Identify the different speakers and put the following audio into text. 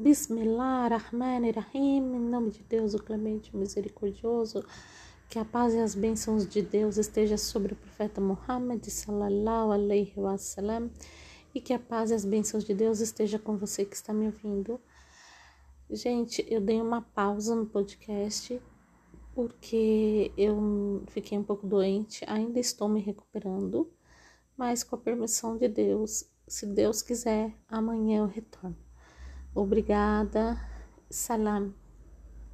Speaker 1: Bismillah Rahman Rahim, em nome de Deus, o clemente misericordioso, que a paz e as bênçãos de Deus esteja sobre o profeta Muhammad sallallahu alaihi wasallam e que a paz e as bênçãos de Deus esteja com você que está me ouvindo. Gente, eu dei uma pausa no podcast porque eu fiquei um pouco doente, ainda estou me recuperando, mas com a permissão de Deus, se Deus quiser, amanhã eu retorno. Obrigada. Salam.